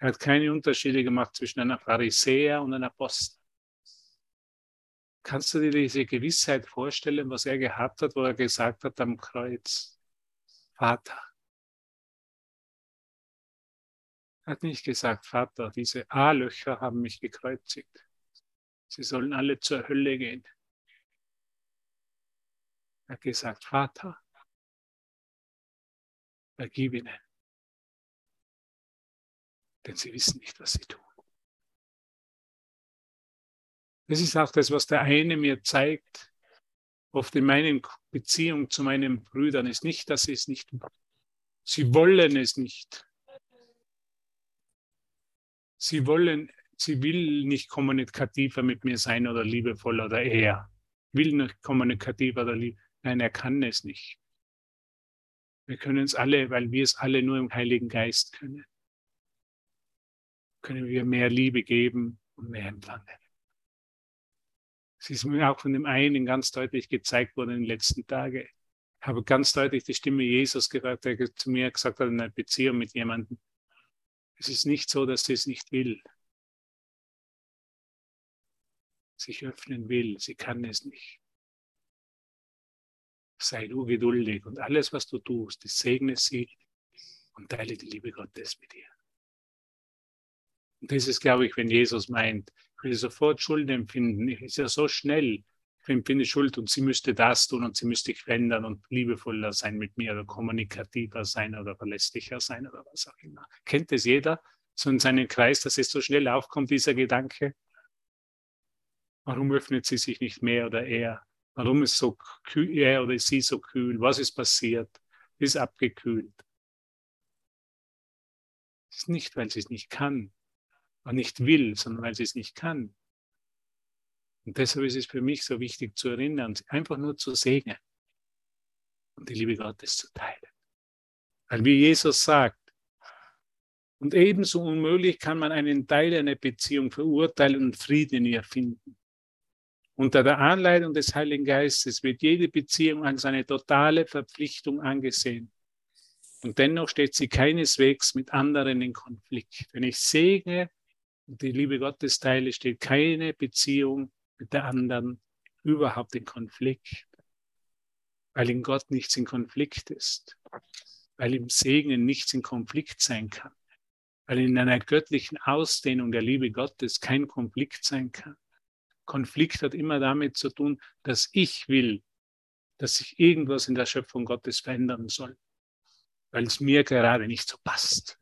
Er hat keine Unterschiede gemacht zwischen einer Pharisäer und einem Apostel. Kannst du dir diese Gewissheit vorstellen, was er gehabt hat, wo er gesagt hat am Kreuz, Vater? Er hat nicht gesagt, Vater, diese A-Löcher haben mich gekreuzigt. Sie sollen alle zur Hölle gehen. Er hat gesagt, Vater, vergib ihnen. Denn sie wissen nicht, was sie tun. Das ist auch das, was der eine mir zeigt, oft in meinen Beziehungen zu meinen Brüdern, ist nicht, dass sie es nicht, sie wollen es nicht. Sie wollen, sie will nicht kommunikativer mit mir sein oder liebevoll oder er will nicht kommunikativer oder lieb. Nein, er kann es nicht. Wir können es alle, weil wir es alle nur im Heiligen Geist können, können wir mehr Liebe geben und mehr empfangen. Es ist mir auch von dem einen ganz deutlich gezeigt worden in den letzten Tagen. Ich habe ganz deutlich die Stimme Jesus gehört, der zu mir gesagt hat, in einer Beziehung mit jemandem, es ist nicht so, dass sie es nicht will. Sich öffnen will, sie kann es nicht. Sei du geduldig und alles, was du tust, segne sie und teile die Liebe Gottes mit ihr. Und das ist, glaube ich, wenn Jesus meint, ich will sofort Schuld empfinden. Ich ist ja so schnell. Ich empfinde Schuld und sie müsste das tun und sie müsste sich verändern und liebevoller sein mit mir oder kommunikativer sein oder verlässlicher sein oder was auch immer. Kennt es jeder so in seinem Kreis, dass es so schnell aufkommt, dieser Gedanke? Warum öffnet sie sich nicht mehr oder er? Warum ist so kühl, er oder sie so kühl? Was ist passiert? Ist abgekühlt. Ist nicht, weil sie es nicht kann, nicht will, sondern weil sie es nicht kann. Und deshalb ist es für mich so wichtig zu erinnern, einfach nur zu segnen und die Liebe Gottes zu teilen. Weil wie Jesus sagt, und ebenso unmöglich kann man einen Teil einer Beziehung verurteilen und Frieden in ihr finden. Unter der Anleitung des Heiligen Geistes wird jede Beziehung als eine totale Verpflichtung angesehen. Und dennoch steht sie keineswegs mit anderen in Konflikt. Wenn ich segne, die Liebe Gottes teile, steht keine Beziehung mit der anderen überhaupt in Konflikt, weil in Gott nichts in Konflikt ist, weil im Segnen nichts in Konflikt sein kann, weil in einer göttlichen Ausdehnung der Liebe Gottes kein Konflikt sein kann. Konflikt hat immer damit zu tun, dass ich will, dass sich irgendwas in der Schöpfung Gottes verändern soll, weil es mir gerade nicht so passt.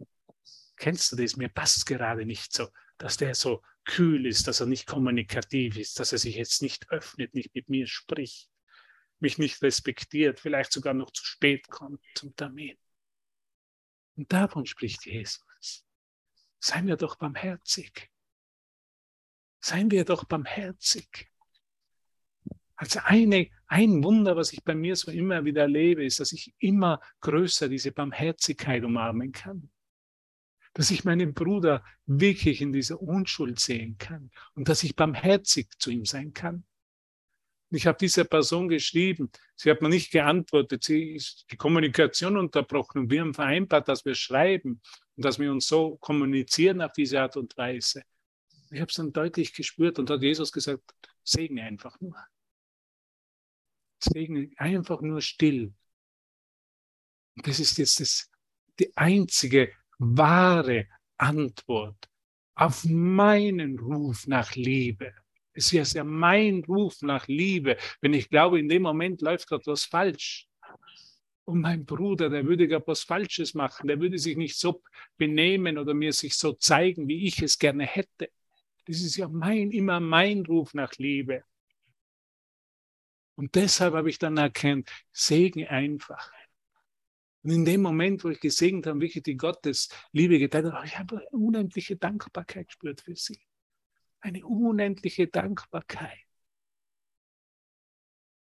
Kennst du das? Mir passt gerade nicht so dass der so kühl ist, dass er nicht kommunikativ ist, dass er sich jetzt nicht öffnet, nicht mit mir spricht, mich nicht respektiert, vielleicht sogar noch zu spät kommt zum Termin. Und davon spricht Jesus. Seien wir doch barmherzig. Seien wir doch barmherzig. Also eine, ein Wunder, was ich bei mir so immer wieder erlebe, ist, dass ich immer größer diese Barmherzigkeit umarmen kann dass ich meinen Bruder wirklich in dieser Unschuld sehen kann und dass ich barmherzig zu ihm sein kann. Ich habe dieser Person geschrieben, sie hat mir nicht geantwortet, sie ist die Kommunikation unterbrochen und wir haben vereinbart, dass wir schreiben und dass wir uns so kommunizieren auf diese Art und Weise. Ich habe es dann deutlich gespürt und hat Jesus gesagt, segne einfach nur. Segne einfach nur still. Und das ist jetzt das, die einzige wahre Antwort auf meinen Ruf nach Liebe. Es ist ja mein Ruf nach Liebe, wenn ich glaube, in dem Moment läuft gerade was falsch. Und mein Bruder, der würde gar was Falsches machen, der würde sich nicht so benehmen oder mir sich so zeigen, wie ich es gerne hätte. Das ist ja mein, immer mein Ruf nach Liebe. Und deshalb habe ich dann erkannt, Segen einfach. Und in dem Moment, wo ich gesegnet habe, wirklich die Gottes Liebe geteilt habe, ich habe eine unendliche Dankbarkeit gespürt für sie. Eine unendliche Dankbarkeit.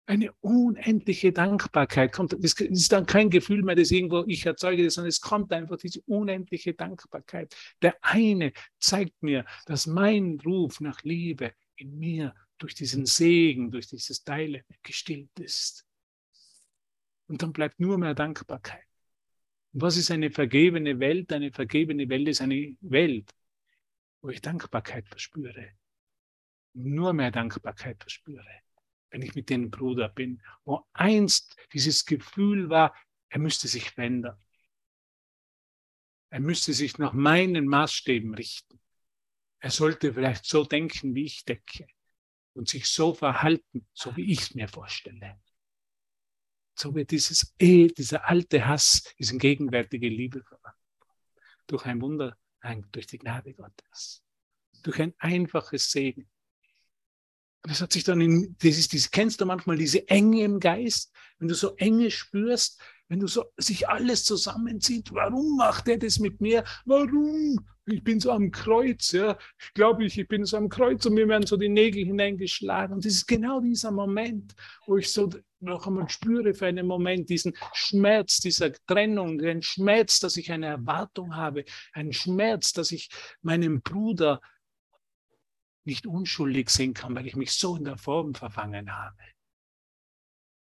Eine unendliche Dankbarkeit kommt. Das ist dann kein Gefühl mehr, das irgendwo ich erzeuge, sondern es kommt einfach diese unendliche Dankbarkeit. Der eine zeigt mir, dass mein Ruf nach Liebe in mir durch diesen Segen, durch dieses Teilen gestillt ist. Und dann bleibt nur mehr Dankbarkeit. Was ist eine vergebene Welt? Eine vergebene Welt ist eine Welt, wo ich Dankbarkeit verspüre. nur mehr Dankbarkeit verspüre, wenn ich mit dem Bruder bin, wo einst dieses Gefühl war, er müsste sich verändern. Er müsste sich nach meinen Maßstäben richten. Er sollte vielleicht so denken, wie ich denke und sich so verhalten, so wie ich es mir vorstelle. So wird dieses eh, dieser alte Hass, diese gegenwärtige Liebe verwandelt. Durch ein Wunder, durch die Gnade Gottes. Durch ein einfaches Segen. Das hat sich dann in, das ist, das kennst du manchmal, diese Enge im Geist, wenn du so Enge spürst, wenn du so sich alles zusammenzieht, warum macht er das mit mir? Warum? Ich bin so am Kreuz, ja. Ich glaube, ich, ich bin so am Kreuz und mir werden so die Nägel hineingeschlagen. Und das ist genau dieser Moment, wo ich so noch einmal spüre für einen Moment diesen Schmerz dieser Trennung, den Schmerz, dass ich eine Erwartung habe, einen Schmerz, dass ich meinen Bruder nicht unschuldig sehen kann, weil ich mich so in der Form verfangen habe.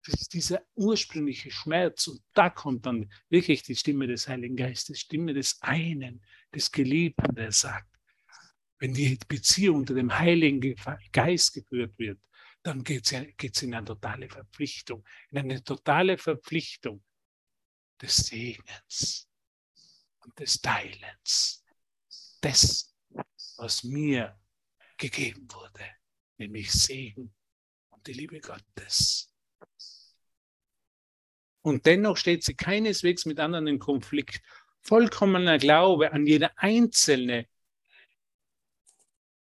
Das ist dieser ursprüngliche Schmerz. Und da kommt dann wirklich die Stimme des Heiligen Geistes, Stimme des einen, des Geliebten, der sagt, wenn die Beziehung unter dem Heiligen Geist geführt wird, dann geht es in eine totale Verpflichtung, in eine totale Verpflichtung des Segens und des Teilens, dessen, was mir gegeben wurde, nämlich Segen und die Liebe Gottes. Und dennoch steht sie keineswegs mit anderen in Konflikt. Vollkommener Glaube an jede einzelne,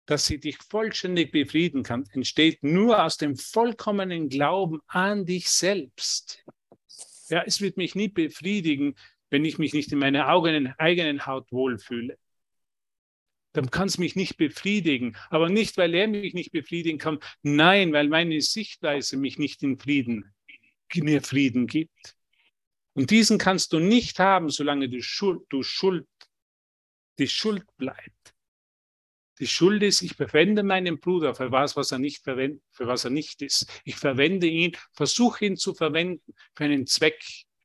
dass sie dich vollständig befrieden kann, entsteht nur aus dem vollkommenen Glauben an dich selbst. Ja, es wird mich nie befriedigen, wenn ich mich nicht in meiner eigenen Haut wohlfühle. Dann kann es mich nicht befriedigen. Aber nicht, weil er mich nicht befriedigen kann. Nein, weil meine Sichtweise mich nicht in Frieden mir Frieden gibt. Und diesen kannst du nicht haben, solange du Schuld, du Schuld, die Schuld bleibt. Die Schuld ist, ich verwende meinen Bruder für was, was er nicht verwendet, für was er nicht ist. Ich verwende ihn, versuche ihn zu verwenden für einen Zweck,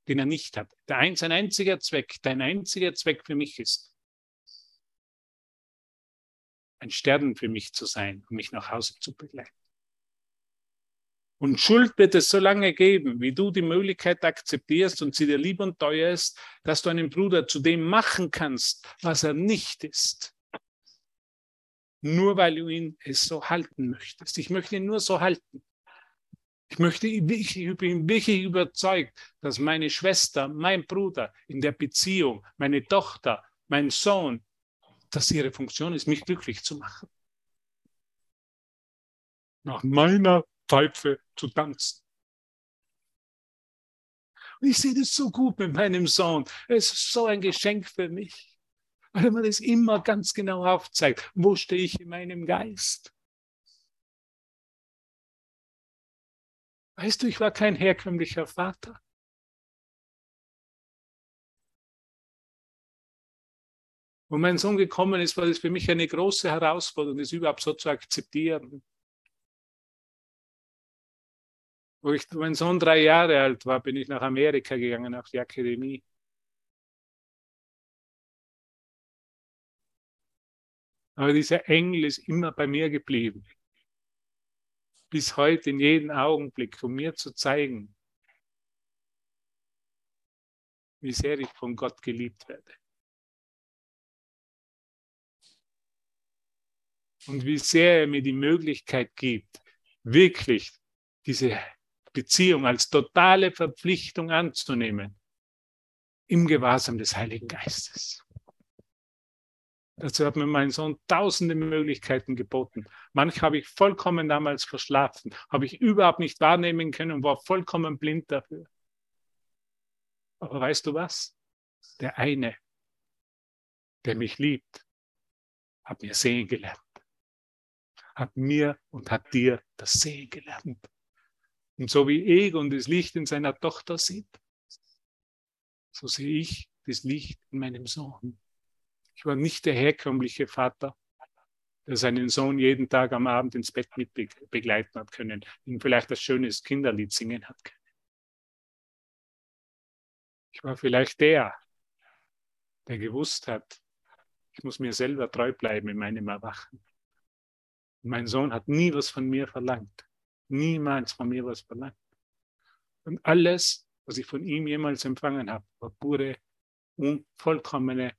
den er nicht hat. Der ein, sein einziger Zweck, dein einziger Zweck für mich ist, ein Stern für mich zu sein und mich nach Hause zu begleiten. Und Schuld wird es so lange geben, wie du die Möglichkeit akzeptierst und sie dir lieb und teuer ist, dass du einen Bruder zu dem machen kannst, was er nicht ist. Nur weil du ihn es so halten möchtest. Ich möchte ihn nur so halten. Ich möchte, ich bin wirklich überzeugt, dass meine Schwester, mein Bruder in der Beziehung, meine Tochter, mein Sohn, dass ihre Funktion ist, mich glücklich zu machen. Nach meiner Pfeife zu tanzen. Und ich sehe das so gut mit meinem Sohn. Es ist so ein Geschenk für mich, weil mir das immer ganz genau aufzeigt. Wo stehe ich in meinem Geist? Weißt du, ich war kein herkömmlicher Vater. Wo mein Sohn gekommen ist, war das für mich eine große Herausforderung, das überhaupt so zu akzeptieren. Wo ich, mein Sohn drei Jahre alt war, bin ich nach Amerika gegangen, auf die Akademie. Aber dieser Engel ist immer bei mir geblieben. Bis heute in jedem Augenblick, um mir zu zeigen, wie sehr ich von Gott geliebt werde. Und wie sehr er mir die Möglichkeit gibt, wirklich diese Beziehung als totale Verpflichtung anzunehmen im Gewahrsam des Heiligen Geistes. Dazu hat mir mein Sohn tausende Möglichkeiten geboten. Manche habe ich vollkommen damals verschlafen, habe ich überhaupt nicht wahrnehmen können und war vollkommen blind dafür. Aber weißt du was? Der eine, der mich liebt, hat mir sehen gelernt. Hat mir und hat dir das Sehen gelernt. Und so wie Egon das Licht in seiner Tochter sieht, so sehe ich das Licht in meinem Sohn. Ich war nicht der herkömmliche Vater, der seinen Sohn jeden Tag am Abend ins Bett mit begleiten hat können, ihm vielleicht das schönes Kinderlied singen hat können. Ich war vielleicht der, der gewusst hat, ich muss mir selber treu bleiben in meinem Erwachen. Mein Sohn hat nie was von mir verlangt. Niemals von mir was verlangt. Und alles, was ich von ihm jemals empfangen habe, war pure und vollkommene,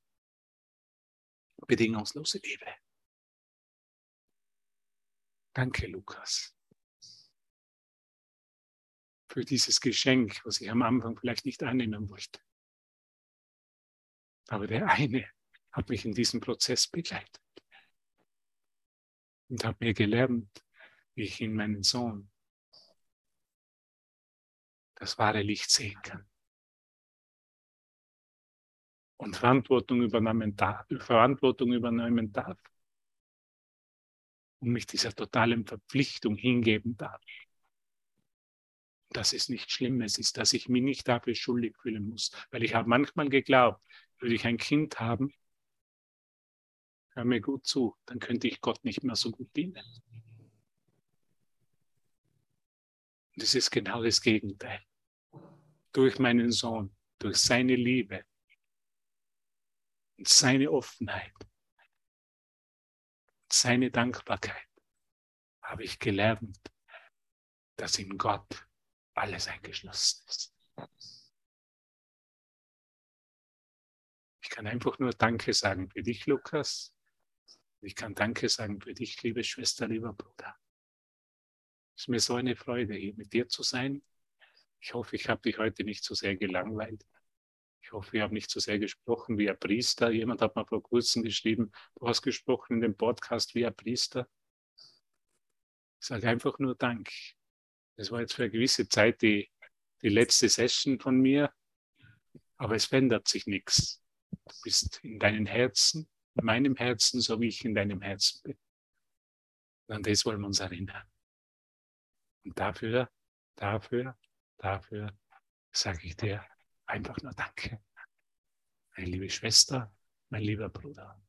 bedingungslose Liebe. Danke, Lukas, für dieses Geschenk, was ich am Anfang vielleicht nicht annehmen wollte. Aber der eine hat mich in diesem Prozess begleitet und hat mir gelernt, wie ich in meinen Sohn das wahre Licht sehen kann. Und Verantwortung übernehmen darf, Verantwortung übernehmen darf und mich dieser totalen Verpflichtung hingeben darf. Dass es nicht Schlimmes ist, dass ich mich nicht dafür schuldig fühlen muss. Weil ich habe manchmal geglaubt, würde ich ein Kind haben, hör mir gut zu, dann könnte ich Gott nicht mehr so gut dienen. Und es ist genau das Gegenteil. Durch meinen Sohn, durch seine Liebe und seine Offenheit, seine Dankbarkeit habe ich gelernt, dass in Gott alles eingeschlossen ist. Ich kann einfach nur Danke sagen für dich, Lukas. Ich kann Danke sagen für dich, liebe Schwester, lieber Bruder. Es ist mir so eine Freude, hier mit dir zu sein. Ich hoffe, ich habe dich heute nicht so sehr gelangweilt. Ich hoffe, ich habe nicht so sehr gesprochen wie ein Priester. Jemand hat mir vor kurzem geschrieben, du hast gesprochen in dem Podcast wie ein Priester. Ich sage einfach nur Dank. Das war jetzt für eine gewisse Zeit die, die letzte Session von mir, aber es verändert sich nichts. Du bist in deinem Herzen, in meinem Herzen, so wie ich in deinem Herzen bin. An das wollen wir uns erinnern. Und dafür, dafür, dafür sage ich dir einfach nur Danke. Meine liebe Schwester, mein lieber Bruder.